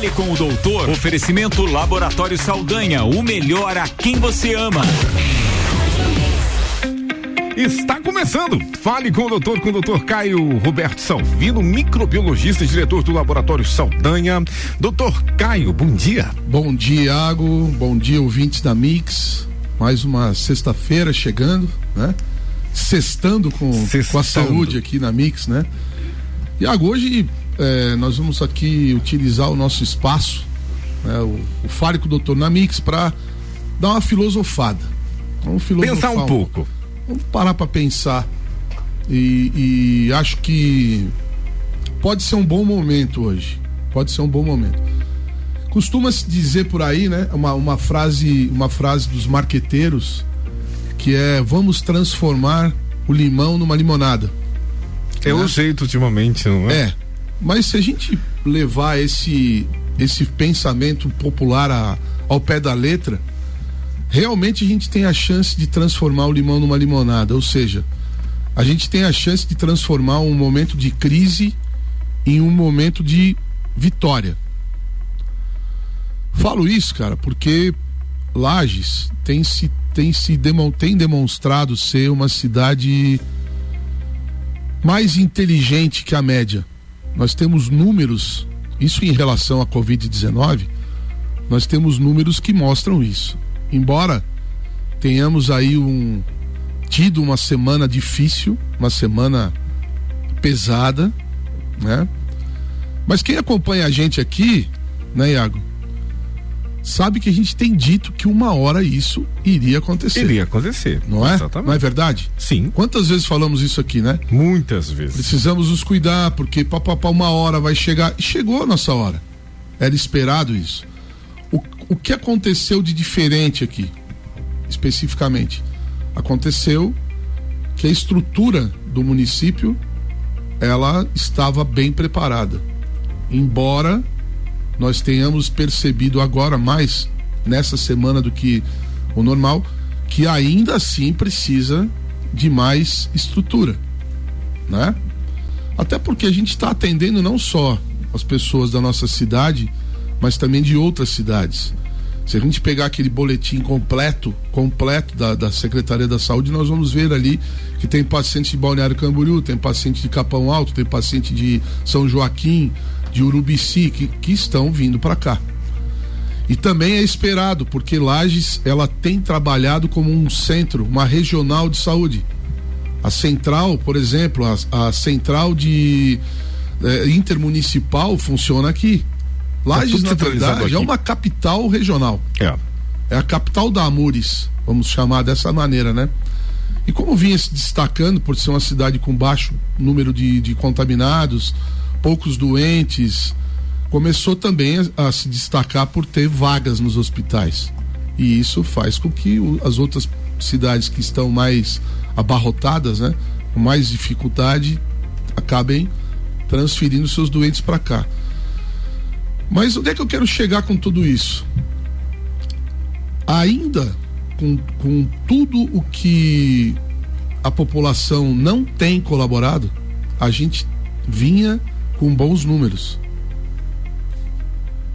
Fale com o doutor. Oferecimento Laboratório Saldanha, o melhor a quem você ama. Está começando. Fale com o doutor, com o doutor Caio Roberto Salvino, microbiologista e diretor do Laboratório Saldanha. Doutor Caio, bom dia. Bom dia, Iago. Bom dia, ouvintes da Mix. Mais uma sexta-feira chegando, né? Sextando com, Sextando. com a saúde aqui na Mix, né? Iago, hoje é, nós vamos aqui utilizar o nosso espaço, né? o, o Fale com o doutor na Mix, para dar uma filosofada. Vamos Pensar um pouco Vamos parar para pensar. E, e acho que pode ser um bom momento hoje. Pode ser um bom momento. Costuma-se dizer por aí, né? Uma, uma, frase, uma frase dos marqueteiros que é vamos transformar o limão numa limonada. É né? o jeito ultimamente, não é? É. Mas se a gente levar esse, esse pensamento popular a, ao pé da letra, realmente a gente tem a chance de transformar o limão numa limonada, ou seja, a gente tem a chance de transformar um momento de crise em um momento de vitória. Falo isso, cara, porque Lages tem se tem se tem demonstrado ser uma cidade mais inteligente que a média. Nós temos números, isso em relação à Covid-19, nós temos números que mostram isso embora tenhamos aí um tido uma semana difícil, uma semana pesada, né? Mas quem acompanha a gente aqui, né, Iago? Sabe que a gente tem dito que uma hora isso iria acontecer. Iria acontecer. Não é? Exatamente. Não é verdade? Sim. Quantas vezes falamos isso aqui, né? Muitas vezes. Precisamos nos cuidar, porque papapá uma hora vai chegar. E chegou a nossa hora. Era esperado isso. O, o que aconteceu de diferente aqui, especificamente? Aconteceu que a estrutura do município ela estava bem preparada. Embora nós tenhamos percebido agora mais nessa semana do que o normal, que ainda assim precisa de mais estrutura, né? Até porque a gente está atendendo não só as pessoas da nossa cidade, mas também de outras cidades. Se a gente pegar aquele boletim completo, completo da, da Secretaria da Saúde, nós vamos ver ali que tem paciente de Balneário Camboriú, tem paciente de Capão Alto, tem paciente de São Joaquim, de Urubici, que, que estão vindo para cá. E também é esperado, porque Lages ela tem trabalhado como um centro, uma regional de saúde. A central, por exemplo, a, a central de eh, intermunicipal funciona aqui. Lages, tá na verdade, aqui. é uma capital regional. É. É a capital da Amores, vamos chamar dessa maneira, né? E como vinha se destacando por ser uma cidade com baixo número de, de contaminados, poucos doentes, começou também a, a, se destacar por ter vagas nos hospitais. E isso faz com que o, as outras cidades que estão mais abarrotadas, né, com mais dificuldade, acabem transferindo seus doentes para cá. Mas onde é que eu quero chegar com tudo isso? Ainda com, com tudo o que a população não tem colaborado, a gente vinha com bons números.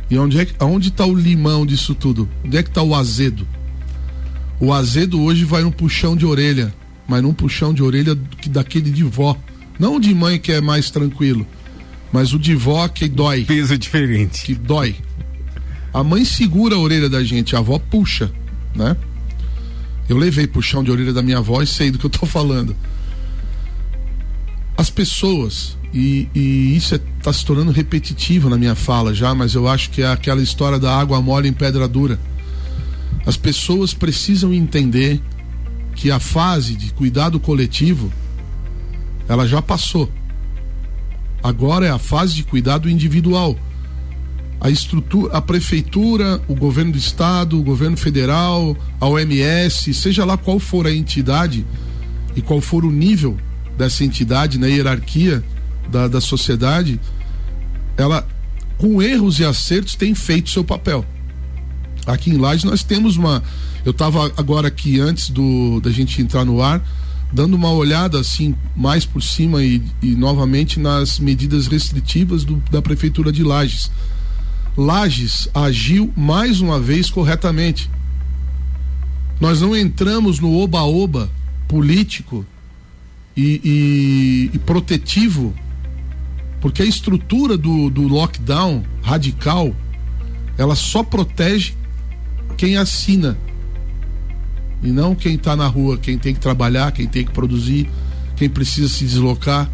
E onde é onde está o limão disso tudo? Onde é que está o azedo? O azedo hoje vai num puxão de orelha, mas num puxão de orelha daquele de vó, não de mãe que é mais tranquilo. Mas o de vó que dói. Peso diferente. Que dói. A mãe segura a orelha da gente, a avó puxa, né? Eu levei puxão de orelha da minha avó e sei do que eu tô falando. As pessoas, e, e isso está é, tá se tornando repetitivo na minha fala já, mas eu acho que é aquela história da água mole em pedra dura. As pessoas precisam entender que a fase de cuidado coletivo ela já passou. Agora é a fase de cuidado individual. A estrutura, a prefeitura, o governo do estado, o governo federal, a OMS, seja lá qual for a entidade e qual for o nível dessa entidade na hierarquia da, da sociedade, ela, com erros e acertos, tem feito seu papel. Aqui em Lages nós temos uma. Eu estava agora aqui antes do da gente entrar no ar dando uma olhada assim mais por cima e, e novamente nas medidas restritivas do, da prefeitura de Lages. Lages agiu mais uma vez corretamente. Nós não entramos no oba-oba político e, e, e, protetivo, porque a estrutura do, do lockdown radical ela só protege quem assina e não quem está na rua, quem tem que trabalhar, quem tem que produzir, quem precisa se deslocar.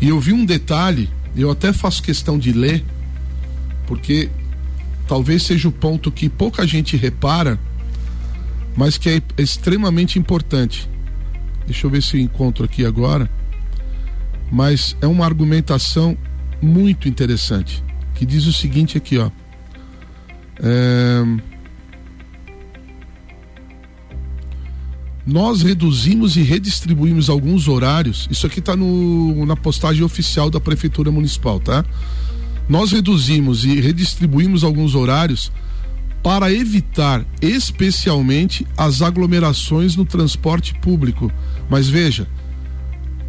E eu vi um detalhe, eu até faço questão de ler, porque talvez seja o ponto que pouca gente repara, mas que é extremamente importante. Deixa eu ver se eu encontro aqui agora. Mas é uma argumentação muito interessante, que diz o seguinte aqui, ó. É... Nós reduzimos e redistribuímos alguns horários. Isso aqui está na postagem oficial da Prefeitura Municipal, tá? Nós reduzimos e redistribuímos alguns horários para evitar especialmente as aglomerações no transporte público. Mas veja,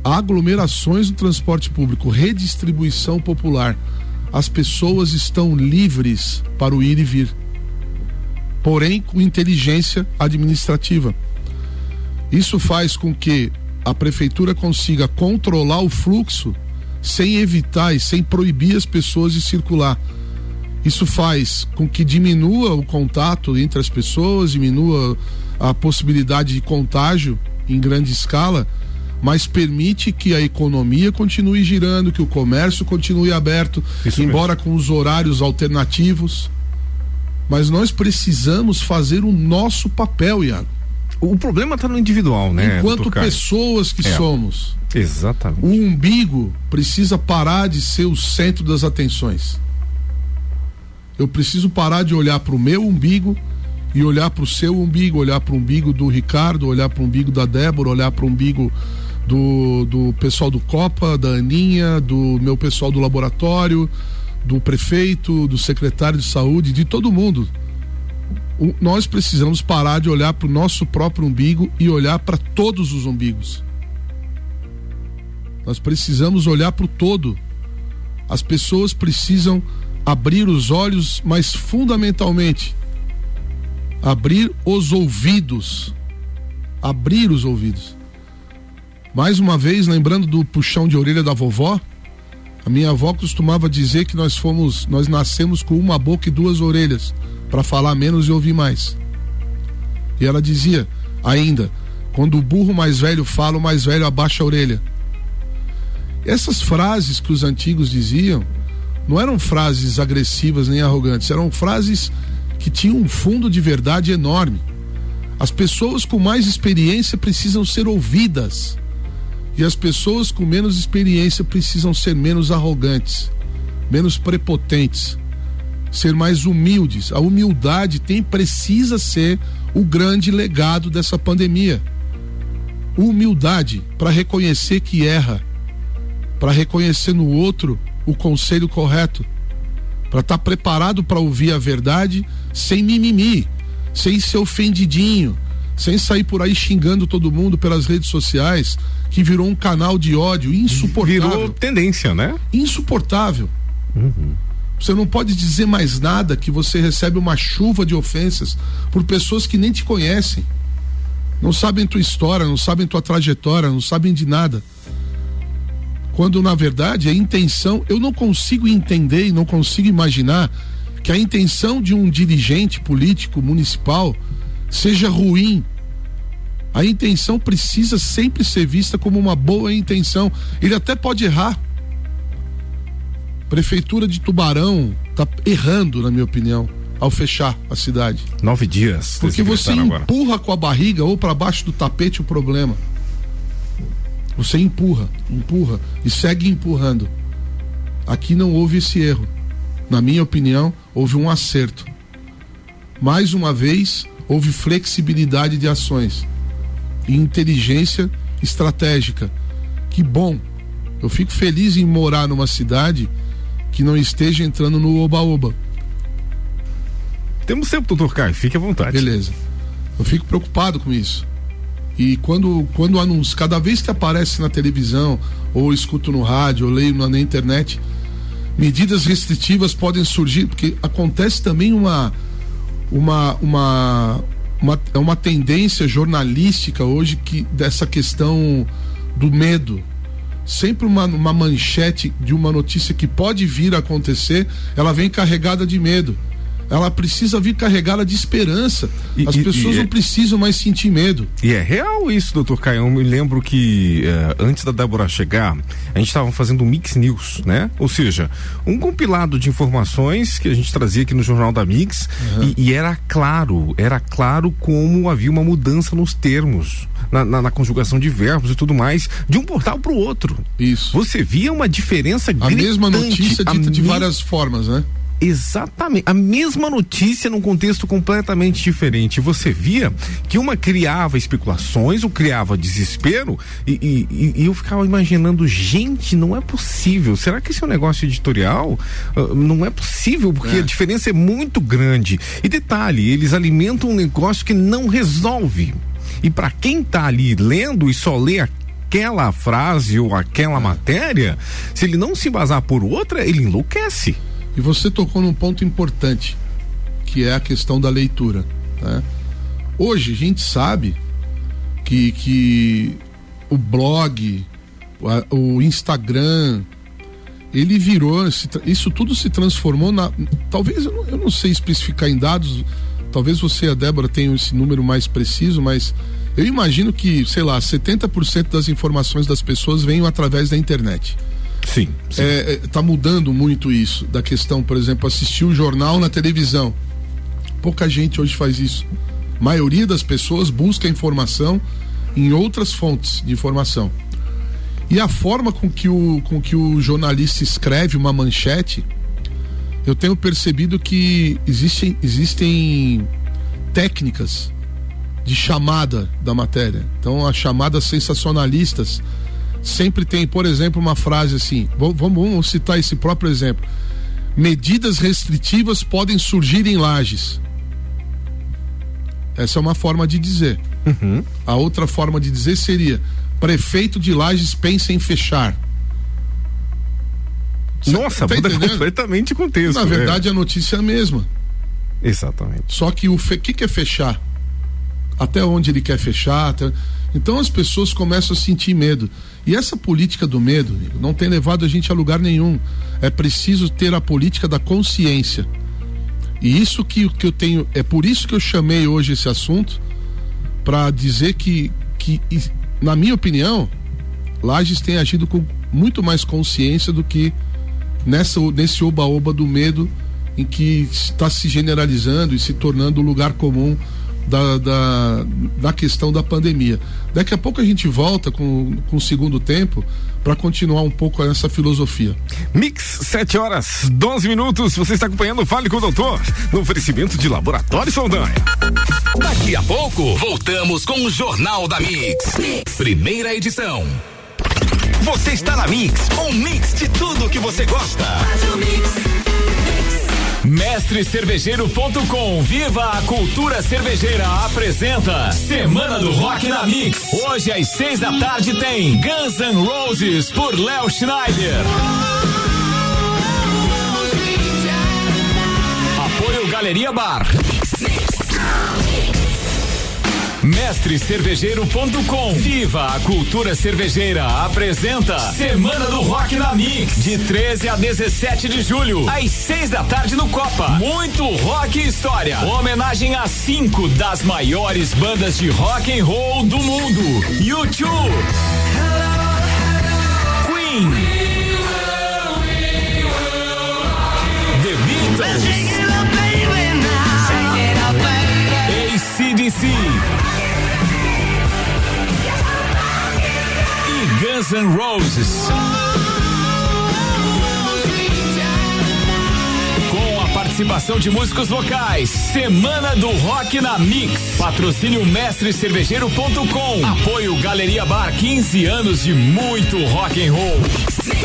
aglomerações no transporte público, redistribuição popular. As pessoas estão livres para o ir e vir, porém com inteligência administrativa. Isso faz com que a prefeitura consiga controlar o fluxo sem evitar e sem proibir as pessoas de circular. Isso faz com que diminua o contato entre as pessoas, diminua a possibilidade de contágio em grande escala, mas permite que a economia continue girando, que o comércio continue aberto, Isso embora mesmo. com os horários alternativos. Mas nós precisamos fazer o nosso papel, Iago. O problema está no individual, né? Enquanto pessoas que é. somos. Exatamente. O umbigo precisa parar de ser o centro das atenções. Eu preciso parar de olhar para o meu umbigo e olhar para o seu umbigo, olhar para o umbigo do Ricardo, olhar para o umbigo da Débora, olhar para o umbigo do, do pessoal do Copa, da Aninha, do meu pessoal do laboratório, do prefeito, do secretário de saúde, de todo mundo o, nós precisamos parar de olhar para o nosso próprio umbigo e olhar para todos os umbigos. Nós precisamos olhar para o todo. As pessoas precisam abrir os olhos, mas fundamentalmente abrir os ouvidos. Abrir os ouvidos. Mais uma vez, lembrando do puxão de orelha da vovó, a minha avó costumava dizer que nós fomos, nós nascemos com uma boca e duas orelhas para falar menos e ouvir mais. E ela dizia ainda: quando o burro mais velho fala, o mais velho abaixa a orelha. Essas frases que os antigos diziam não eram frases agressivas nem arrogantes, eram frases que tinham um fundo de verdade enorme. As pessoas com mais experiência precisam ser ouvidas. E as pessoas com menos experiência precisam ser menos arrogantes, menos prepotentes ser mais humildes. A humildade tem precisa ser o grande legado dessa pandemia. Humildade para reconhecer que erra, para reconhecer no outro o conselho correto, para estar tá preparado para ouvir a verdade sem mimimi, sem ser ofendidinho, sem sair por aí xingando todo mundo pelas redes sociais, que virou um canal de ódio insuportável. Virou tendência, né? Insuportável. Uhum. Você não pode dizer mais nada que você recebe uma chuva de ofensas por pessoas que nem te conhecem. Não sabem tua história, não sabem tua trajetória, não sabem de nada. Quando na verdade a intenção, eu não consigo entender e não consigo imaginar que a intenção de um dirigente político municipal seja ruim. A intenção precisa sempre ser vista como uma boa intenção. Ele até pode errar, Prefeitura de Tubarão está errando, na minha opinião, ao fechar a cidade. Nove dias. Porque você empurra agora. com a barriga ou para baixo do tapete o problema. Você empurra, empurra e segue empurrando. Aqui não houve esse erro. Na minha opinião, houve um acerto. Mais uma vez, houve flexibilidade de ações e inteligência estratégica. Que bom. Eu fico feliz em morar numa cidade que não esteja entrando no oba-oba. Temos tempo, doutor Caio, fique à vontade. Beleza. Eu fico preocupado com isso. E quando, quando anúncio, cada vez que aparece na televisão, ou escuto no rádio, ou leio na, na internet, medidas restritivas podem surgir, porque acontece também uma uma uma uma, é uma tendência jornalística hoje que dessa questão do medo. Sempre uma, uma manchete de uma notícia que pode vir a acontecer, ela vem carregada de medo ela precisa vir carregada de esperança. E, As pessoas e, não precisam mais sentir medo. E é real isso, doutor Caio. Eu me lembro que uh, antes da Débora chegar, a gente estava fazendo um Mix News, né? Ou seja, um compilado de informações que a gente trazia aqui no Jornal da Mix uhum. e, e, era claro, era claro como havia uma mudança nos termos. Na, na, na conjugação de verbos e tudo mais, de um portal para o outro. Isso. Você via uma diferença A mesma notícia dita de várias formas, né? Exatamente. A mesma notícia num contexto completamente diferente. Você via que uma criava especulações, ou criava desespero, e, e, e eu ficava imaginando, gente, não é possível. Será que esse é um negócio editorial? Uh, não é possível, porque é. a diferença é muito grande. E detalhe, eles alimentam um negócio que não resolve. E para quem tá ali lendo e só lê aquela frase ou aquela é. matéria, se ele não se embasar por outra, ele enlouquece. E você tocou num ponto importante, que é a questão da leitura. Né? Hoje a gente sabe que, que o blog, o, Instagram, ele virou, isso tudo se transformou na. Talvez, eu não sei especificar em dados, talvez você e a Débora tenham esse número mais preciso, mas eu imagino que, sei lá, 70% das informações das pessoas venham através da internet. Sim. sim. É, é, tá mudando muito isso, da questão, por exemplo, assistir o jornal na televisão. Pouca gente hoje faz isso. A maioria das pessoas busca informação em outras fontes de informação. E a forma com que o, com que o jornalista escreve uma manchete, eu tenho percebido que existem, existem técnicas de chamada da matéria. Então, as chamadas sensacionalistas sempre tem, por exemplo, uma frase assim: vamos, vamos citar esse próprio exemplo. Medidas restritivas podem surgir em lajes. Essa é uma forma de dizer. Uhum. A outra forma de dizer seria: prefeito de Lages pensa em fechar. Nossa, tá muda completamente o contexto. Na verdade, é. a notícia é a mesma. Exatamente. Só que o fe... que, que é fechar? Até onde ele quer fechar? Até... Então as pessoas começam a sentir medo. E essa política do medo não tem levado a gente a lugar nenhum. É preciso ter a política da consciência. E isso que, que eu tenho, é por isso que eu chamei hoje esse assunto, para dizer que, que, na minha opinião, Lages tem agido com muito mais consciência do que nessa, nesse oba-oba do medo em que está se generalizando e se tornando um lugar comum da, da, da questão da pandemia. Daqui a pouco a gente volta com, com o segundo tempo para continuar um pouco essa filosofia. Mix, 7 horas, 12 minutos. Você está acompanhando Fale com o Doutor, no oferecimento de Laboratório Saldanha. Daqui a pouco, voltamos com o Jornal da mix. mix. Primeira edição. Você está na Mix, um mix de tudo que você gosta. Faz o mix. Mestrecervejeiro.com Viva a cultura cervejeira apresenta Semana do Rock na Mix. Hoje às seis da tarde tem Guns N' Roses por Léo Schneider. Apoio Galeria Bar. Mestrecervejeiro.com Viva a cultura cervejeira apresenta Semana do Rock na Mix de 13 a 17 de julho às 6 da tarde no Copa. Muito rock e história. Homenagem a cinco das maiores bandas de rock and roll do mundo. YouTube. Queen. The Beatles. ACDC. Guns N' Roses. Com a participação de músicos locais, Semana do Rock na Mix. Patrocínio mestrecervejeiro.com. Apoio Galeria Bar, 15 anos de muito rock and roll.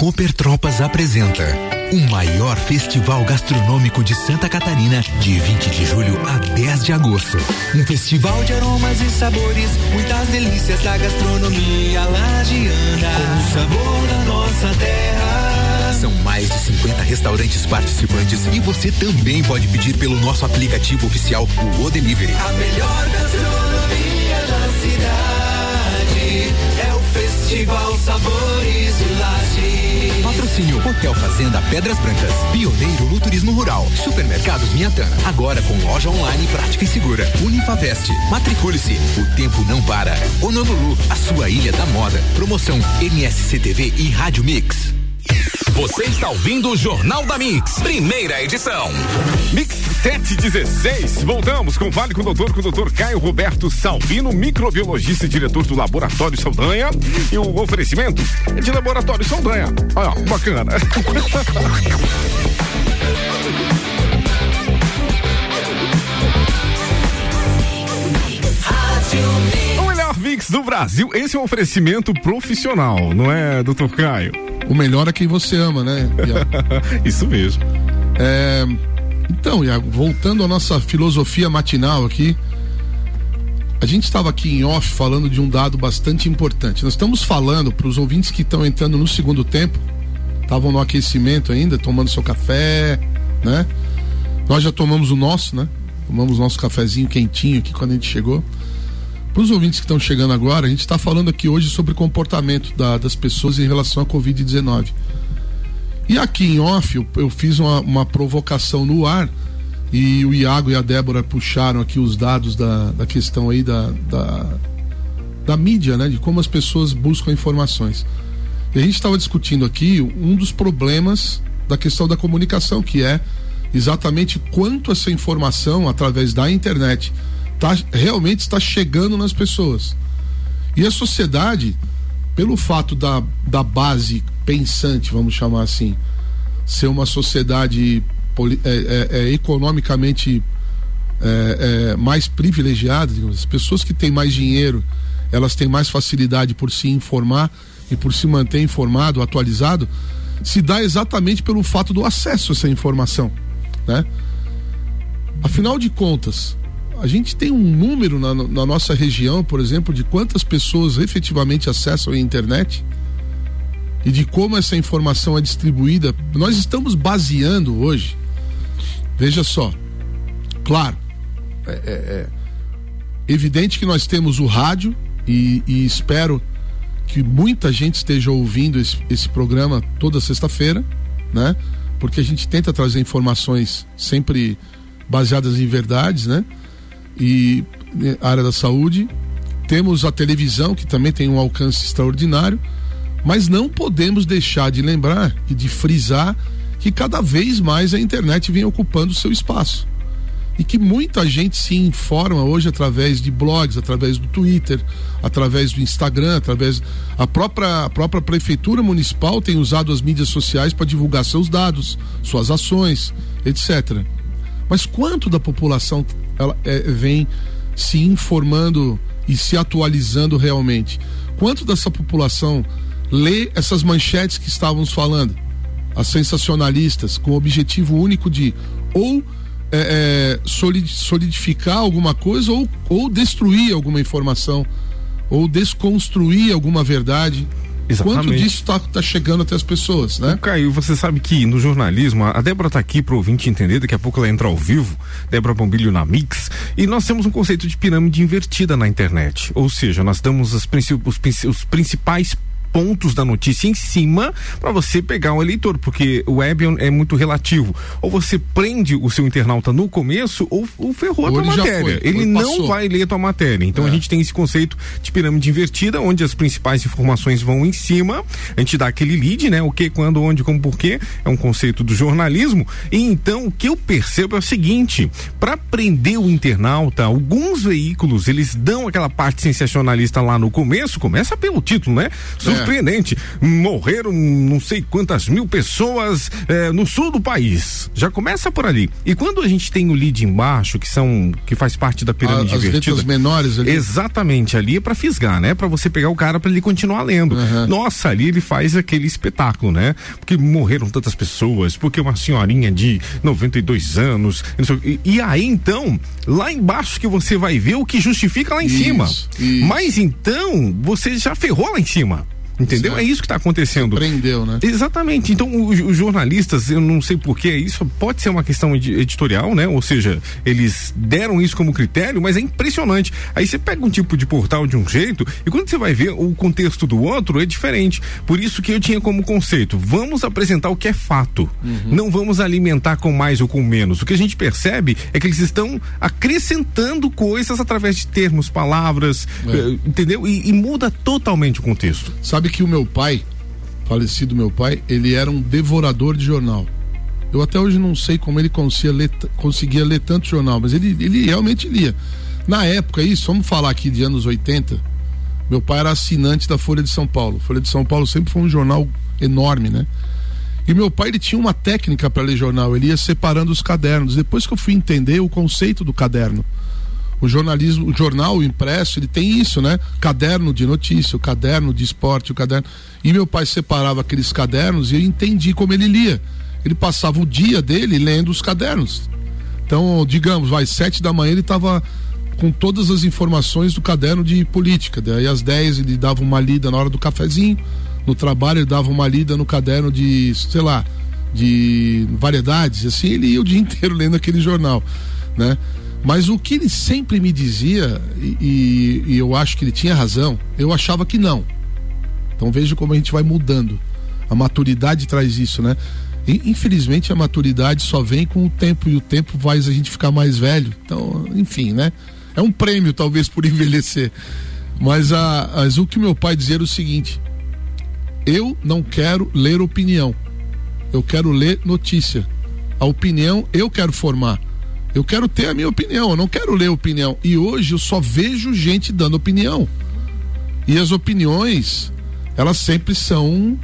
Cooper Tropas apresenta o maior festival gastronômico de Santa Catarina, de 20 de julho a 10 de agosto. Um festival de aromas e sabores, muitas delícias da gastronomia lagiana, com o sabor da nossa terra. São mais de 50 restaurantes participantes e você também pode pedir pelo nosso aplicativo oficial, o O Delivery. A melhor gastronomia da cidade é o Festival Sabores de Laje. Patrocínio Hotel Fazenda Pedras Brancas, pioneiro no turismo rural. Supermercados Miatã, agora com loja online prática e segura. Unifavest, matricule-se, o tempo não para. Honolulu, a sua ilha da moda. Promoção MSCTV e Rádio Mix. Você está ouvindo o Jornal da Mix, primeira edição. Mix 716. Voltamos com Vale com o Doutor, com o Doutor Caio Roberto Salvino, microbiologista e diretor do Laboratório Saldanha. E o oferecimento é de Laboratório Saldanha. Olha, bacana. O melhor mix do Brasil. Esse é um oferecimento profissional, não é, doutor Caio? O melhor é quem você ama, né? Isso mesmo. É, então, Iago, voltando à nossa filosofia matinal aqui, a gente estava aqui em off falando de um dado bastante importante. Nós estamos falando para os ouvintes que estão entrando no segundo tempo, estavam no aquecimento ainda, tomando seu café, né? Nós já tomamos o nosso, né? Tomamos nosso cafezinho quentinho aqui quando a gente chegou. Para os ouvintes que estão chegando agora, a gente está falando aqui hoje sobre o comportamento da- das pessoas em relação à Covid-19. E aqui em off, eu, eu fiz uma, uma provocação no ar e o Iago e a Débora puxaram aqui os dados da, da questão aí da, da, da mídia, né? De como as pessoas buscam informações. E a gente estava discutindo aqui um dos problemas da questão da comunicação, que é exatamente quanto essa informação, através da internet, tá, realmente está chegando nas pessoas. E a sociedade, pelo fato da, da base pensante, vamos chamar assim, ser uma sociedade é, é, é, economicamente é, é, mais privilegiada, as pessoas que têm mais dinheiro, elas têm mais facilidade por se informar e por se manter informado, atualizado, se dá exatamente pelo fato do acesso a essa informação, né? Afinal de contas, a gente tem um número na, na nossa região, por exemplo, de quantas pessoas efetivamente acessam a internet e de como essa informação é distribuída. Nós estamos baseando hoje, veja só, claro, é, é- é evidente que nós temos o rádio e, e espero que muita gente esteja ouvindo esse, esse programa toda sexta-feira, né? Porque a gente tenta trazer informações sempre baseadas em verdades, né? E né, área da saúde. Temos a televisão, que também tem um alcance extraordinário, mas não podemos deixar de lembrar e de frisar que cada vez mais a internet vem ocupando seu espaço. E que muita gente se informa hoje através de blogs, através do Twitter, através do Instagram, através. A própria, a própria prefeitura municipal tem usado as mídias sociais para divulgar seus dados, suas ações, etc. Mas quanto da população ela, é, vem se informando e se atualizando realmente? Quanto dessa população lê essas manchetes que estávamos falando? As sensacionalistas, com o objetivo único de ou é, é, solid- solidificar alguma coisa ou, ou destruir alguma informação, ou desconstruir alguma verdade. Exatamente. Quanto disso está tá chegando até as pessoas, né? Caio, você sabe que no jornalismo, a Débora está aqui para o ouvinte entender, daqui a pouco ela entra ao vivo, Débora Bombilho na Mix, e nós temos um conceito de pirâmide invertida na internet. Ou seja, nós damos as, os, os principais pontos da notícia em cima para você pegar um eleitor, porque o web é muito relativo. Ou você prende o seu internauta no começo ou, ou ferrou a tua matéria. Foi, ele não passou. vai ler a tua matéria. Então é. a gente tem esse conceito de pirâmide invertida, onde as principais informações vão em cima, a gente dá aquele lead, né? O que, quando, onde, como, porquê. É um conceito do jornalismo. E então o que eu percebo é o seguinte: para prender o internauta, alguns veículos eles dão aquela parte sensacionalista lá no começo, começa pelo título, né? É surpreendente. Morreram não sei quantas mil pessoas eh, no sul do país. Já começa por ali. E quando a gente tem o lead embaixo, que são que faz parte da pirâmide a, as invertida, menores ali. Exatamente, ali é para fisgar, né? Para você pegar o cara para ele continuar lendo. Uhum. Nossa, ali ele faz aquele espetáculo, né? Porque morreram tantas pessoas, porque uma senhorinha de 92 anos, e, e aí então, lá embaixo que você vai ver o que justifica lá em isso, cima. Isso. Mas então, você já ferrou lá em cima. Entendeu? Certo. É isso que está acontecendo. Prendeu, né? Exatamente. Então, os, os, jornalistas, eu não sei porquê, isso pode ser uma questão ed editorial, né? Ou seja, eles deram isso como critério, mas é impressionante. Aí você pega um tipo de portal de um jeito e quando você vai ver o contexto do outro é diferente. Por isso que eu tinha como conceito, vamos apresentar o que é fato. Uhum. Não vamos alimentar com mais ou com menos. O que a gente percebe é que eles estão acrescentando coisas através de termos, palavras, é. Eh, entendeu? E, e muda totalmente o contexto. Sabe que o meu pai, falecido meu pai, ele era um devorador de jornal. Eu até hoje não sei como ele conseguia ler, conseguia ler tanto jornal, mas ele, ele realmente lia. Na época, isso, vamos falar aqui de anos 80, meu pai era assinante da Folha de São Paulo. Folha de São Paulo sempre foi um jornal enorme, né? E meu pai ele tinha uma técnica para ler jornal, ele ia separando os cadernos. Depois que eu fui entender o conceito do caderno, o jornalismo, o jornal impresso, ele tem isso, né? Caderno de notícia, o caderno de esporte, o caderno. E meu pai separava aqueles cadernos e eu entendi como ele lia. Ele passava o dia dele lendo os cadernos. Então, digamos, vai, sete da manhã ele estava com todas as informações do caderno de política. Daí às dez ele dava uma lida na hora do cafezinho. No trabalho ele dava uma lida no caderno de, sei lá, de variedades. Assim, ele ia o dia inteiro lendo aquele jornal, né? Mas o que ele sempre me dizia, e, e, eu acho que ele tinha razão, eu achava que não. Então veja como a gente vai mudando. A maturidade traz isso, né? E, infelizmente a maturidade só vem com o tempo e o tempo faz a gente ficar mais velho. Então, enfim, né? É um prêmio talvez por envelhecer. Mas, a, mas o que meu pai dizia era o seguinte: eu não quero ler opinião, eu quero ler notícia. A opinião eu quero formar eu quero ter a minha opinião, eu não quero ler opinião. E hoje eu só vejo gente dando opinião. E as opiniões, elas sempre são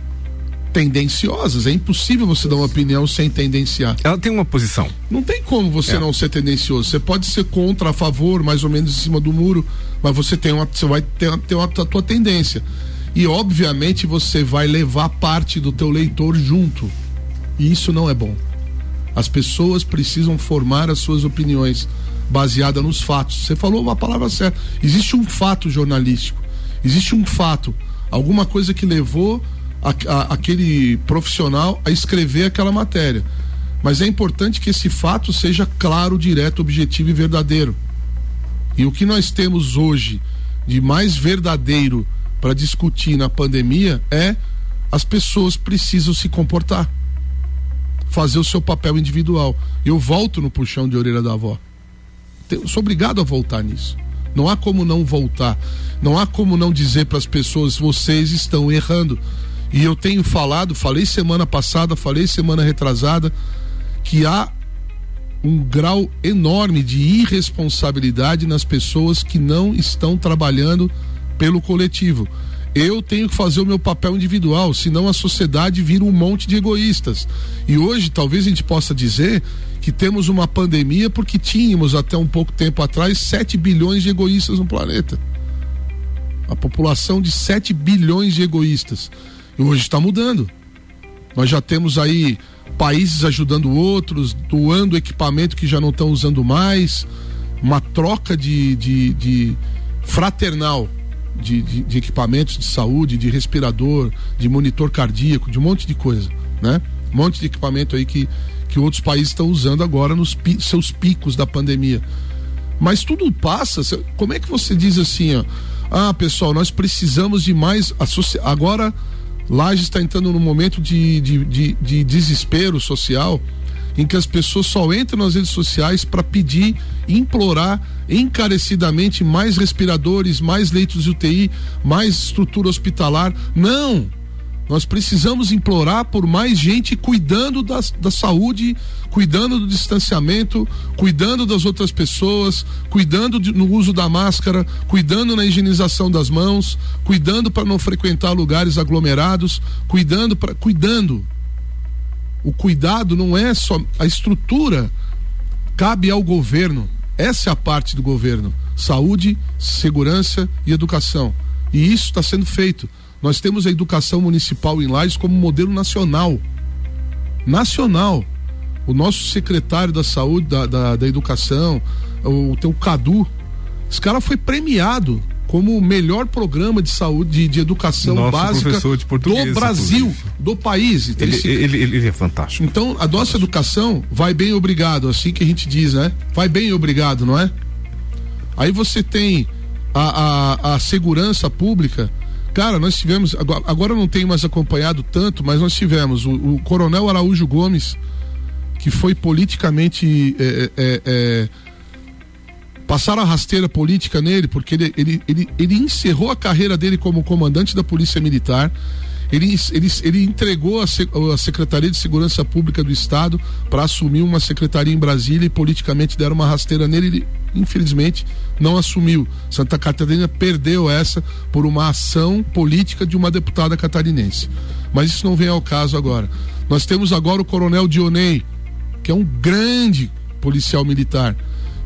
tendenciosas. É impossível você dar uma opinião sem tendenciar. Ela tem uma posição. Não tem como você é. não ser tendencioso. Você pode ser contra, a favor, mais ou menos em cima do muro, mas você tem uma, você vai ter, ter uma, a tua tendência. E obviamente você vai levar parte do teu leitor junto. E isso não é bom. As pessoas precisam formar as suas opiniões baseada nos fatos. Você falou uma palavra certa. Existe um fato jornalístico. Existe um fato, alguma coisa que levou a, a, aquele profissional a escrever aquela matéria. Mas é importante que esse fato seja claro, direto, objetivo e verdadeiro. E o que nós temos hoje de mais verdadeiro para discutir na pandemia é as pessoas precisam se comportar fazer o seu papel individual. Eu volto no puxão de orelha da avó. Eu sou obrigado a voltar nisso. Não há como não voltar. Não há como não dizer para as pessoas: vocês estão errando. E eu tenho falado, falei semana passada, falei semana retrasada, que há um grau enorme de irresponsabilidade nas pessoas que não estão trabalhando pelo coletivo. Eu tenho que fazer o meu papel individual, senão a sociedade vira um monte de egoístas. E hoje talvez a gente possa dizer que temos uma pandemia porque tínhamos até um pouco tempo atrás 7 bilhões de egoístas no planeta. A população de 7 bilhões de egoístas. E hoje está mudando. Nós já temos aí países ajudando outros, doando equipamento que já não estão usando mais, uma troca de, de, de fraternal de, de, de equipamentos de saúde, de respirador, de monitor cardíaco, de um monte de coisa, né? Um monte de equipamento aí que, que outros países estão usando agora nos pi, seus picos da pandemia. Mas tudo passa. Como é que você diz assim, ó? Ah, pessoal, nós precisamos de mais. Agora, Laje está entrando num momento de, de, de, de desespero social em que as pessoas só entram nas redes sociais para pedir, implorar encarecidamente mais respiradores, mais leitos de UTI, mais estrutura hospitalar. Não! Nós precisamos implorar por mais gente cuidando da, da saúde, cuidando do distanciamento, cuidando das outras pessoas, cuidando de, no uso da máscara, cuidando na higienização das mãos, cuidando para não frequentar lugares aglomerados, cuidando para cuidando. O cuidado não é só a estrutura, cabe ao governo. Essa é a parte do governo: saúde, segurança e educação. E isso está sendo feito. Nós temos a educação municipal em Lages como modelo nacional. Nacional. O nosso secretário da saúde, da, da, da educação, o, o Cadu, esse cara foi premiado como o melhor programa de saúde, de, de educação Nosso básica do Brasil, do país. Então, ele, ele, ele, é fantástico. Então, a nossa educação vai bem obrigado, assim que a gente diz, né? Vai bem obrigado, não é? Aí você tem a, a, a segurança pública. Cara, nós tivemos, agora, agora não tenho mais acompanhado tanto, mas nós tivemos o, o Coronel Araújo Gomes, que foi politicamente. É, é, é, passaram a rasteira política nele, porque ele, ele, ele, ele encerrou a carreira dele como comandante da Polícia Militar. Ele, ele, ele entregou a, Secretaria de Segurança Pública do Estado para assumir uma secretaria em Brasília e politicamente deram uma rasteira nele. Ele, infelizmente, não assumiu. Santa Catarina perdeu essa por uma ação política de uma deputada catarinense. Mas isso não vem ao caso agora. Nós temos agora o Coronel Dionei, que é um grande policial militar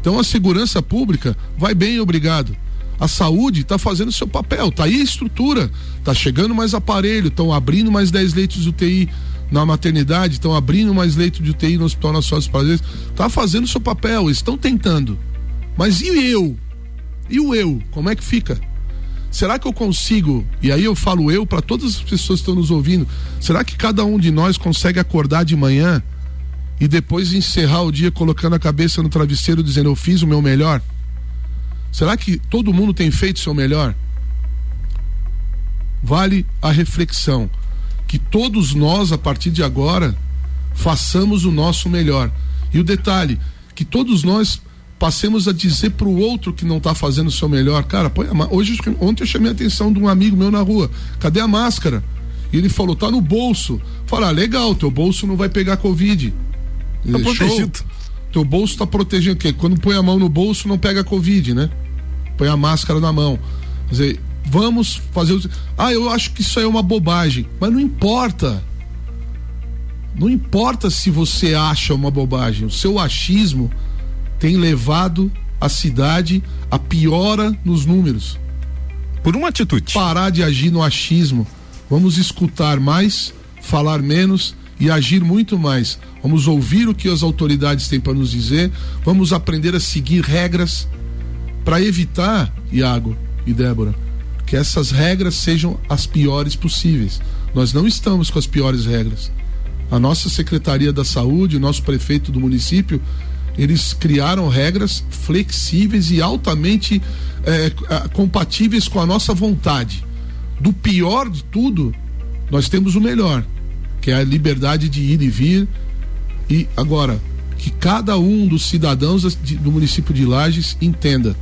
então a segurança pública vai bem, obrigado. A saúde está fazendo seu papel, está aí a estrutura, está chegando mais aparelho, estão abrindo mais 10 leitos de UTI na maternidade, estão abrindo mais leitos de UTI no Hospital Nacional dos Prazeres, está fazendo seu papel, estão tentando. Mas e eu? E o eu? Como é que fica? Será que eu consigo? E aí eu falo eu para todas as pessoas que estão nos ouvindo. Será que cada um de nós consegue acordar de manhã e depois encerrar o dia colocando a cabeça no travesseiro dizendo eu fiz o meu melhor? Será que todo mundo tem feito o seu melhor? Vale a reflexão que todos nós a partir de agora façamos o nosso melhor. E o detalhe, que todos nós passemos a dizer para o outro que não está fazendo o seu melhor, cara, põe a, hoje ontem eu chamei a atenção de um amigo meu na rua, cadê a máscara? E ele falou, tá no bolso. Fala, ah, legal, teu bolso não vai pegar covid. Tá protegido. Teu bolso tá protegendo o quê? Quando põe a mão no bolso, não pega Covid, né? Põe a máscara na mão. Quer dizer, vamos fazer. Ah, eu acho que isso aí é uma bobagem. Mas não importa. Não importa se você acha uma bobagem. O seu achismo tem levado a cidade a piora nos números. Por uma atitude. Parar de agir no achismo. Vamos escutar mais, falar menos e agir muito mais. Vamos ouvir o que as autoridades têm para nos dizer, vamos aprender a seguir regras para evitar, Iago e Débora, que essas regras sejam as piores possíveis. Nós não estamos com as piores regras. A nossa Secretaria da Saúde, o nosso prefeito do município, eles criaram regras flexíveis e altamente é, compatíveis com a nossa vontade. Do pior de tudo, nós temos o melhor que é a liberdade de ir e vir. E agora, que cada um dos cidadãos do município de Lages entenda,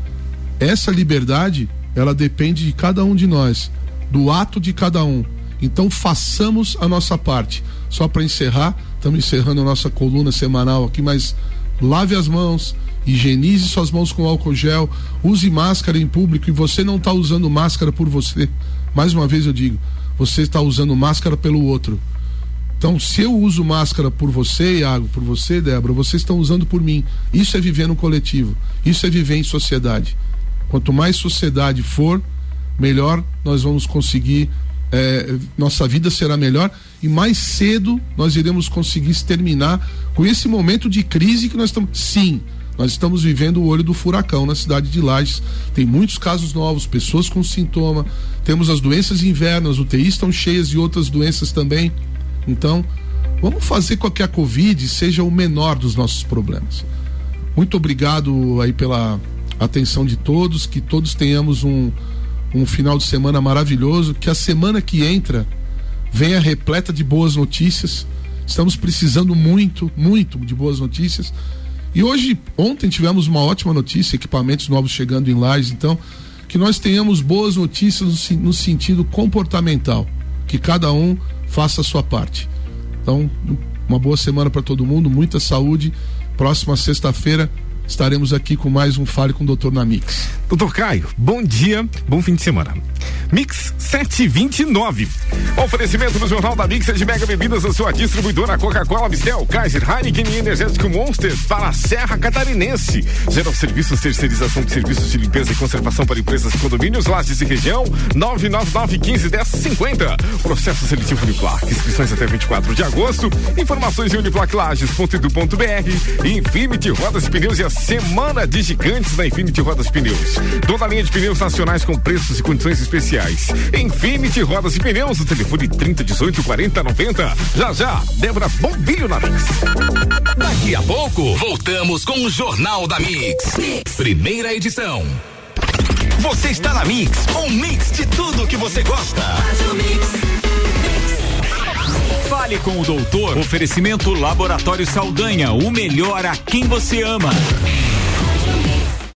essa liberdade, ela depende de cada um de nós, do ato de cada um. Então façamos a nossa parte. Só para encerrar, estamos encerrando a nossa coluna semanal aqui, mas lave as mãos, higienize suas mãos com álcool gel, use máscara em público e você não está usando máscara por você. Mais uma vez eu digo, você está usando máscara pelo outro. Então, se eu uso máscara por você, Iago, por você, Débora, vocês estão usando por mim. Isso é viver no coletivo. Isso é viver em sociedade. Quanto mais sociedade for, melhor nós vamos conseguir. É, nossa vida será melhor e mais cedo nós iremos conseguir exterminar com esse momento de crise que nós estamos. Sim, Nós estamos vivendo o olho do furacão na cidade de Lages. Tem muitos casos novos, pessoas com sintoma. Temos as doenças invernas, UTIs estão cheias de outras doenças também. Então, vamos fazer com que a Covid seja o menor dos nossos problemas. Muito obrigado aí pela atenção de todos, que todos tenhamos um, um final de semana maravilhoso, que a semana que entra venha repleta de boas notícias. Estamos precisando muito, muito de boas notícias. E hoje, ontem tivemos uma ótima notícia, equipamentos novos chegando em Lages, então que nós tenhamos boas notícias no, no sentido comportamental, que cada um faça a sua parte. Então, uma boa semana para todo mundo, muita saúde. Próxima sexta-feira estaremos aqui com mais um Fale com o Doutor na Mix. Doutor Caio, bom dia, bom fim de semana. Mix 729. Oferecimento do Jornal da Mix é de Mega Bebidas, a sua distribuidora Coca-Cola, Mistel, Kaiser, Heineken e Energético Monster para a Serra Catarinense. Geral Serviços, terceirização de serviços de limpeza e conservação para empresas e condomínios, lajes e região, 999 15 10 50. Processo seletivo Uniplac, inscrições até 24 de agosto. Informações em uniplaclages.edu.br. Infinity Rodas e Pneus e a Semana de Gigantes da Infinity Rodas e Pneus. Toda a linha de pneus nacionais com preços e condições especiais. Infinity Rodas e Pneus, o telefone 30 18 40 90. Já já, Débora Bombilho na Mix. Daqui a pouco, voltamos com o Jornal da mix. Primeira edição. Você está na Mix, um mix de tudo que você gosta. Fale com o doutor. Oferecimento Laboratório Saldanha, o melhor a quem você ama.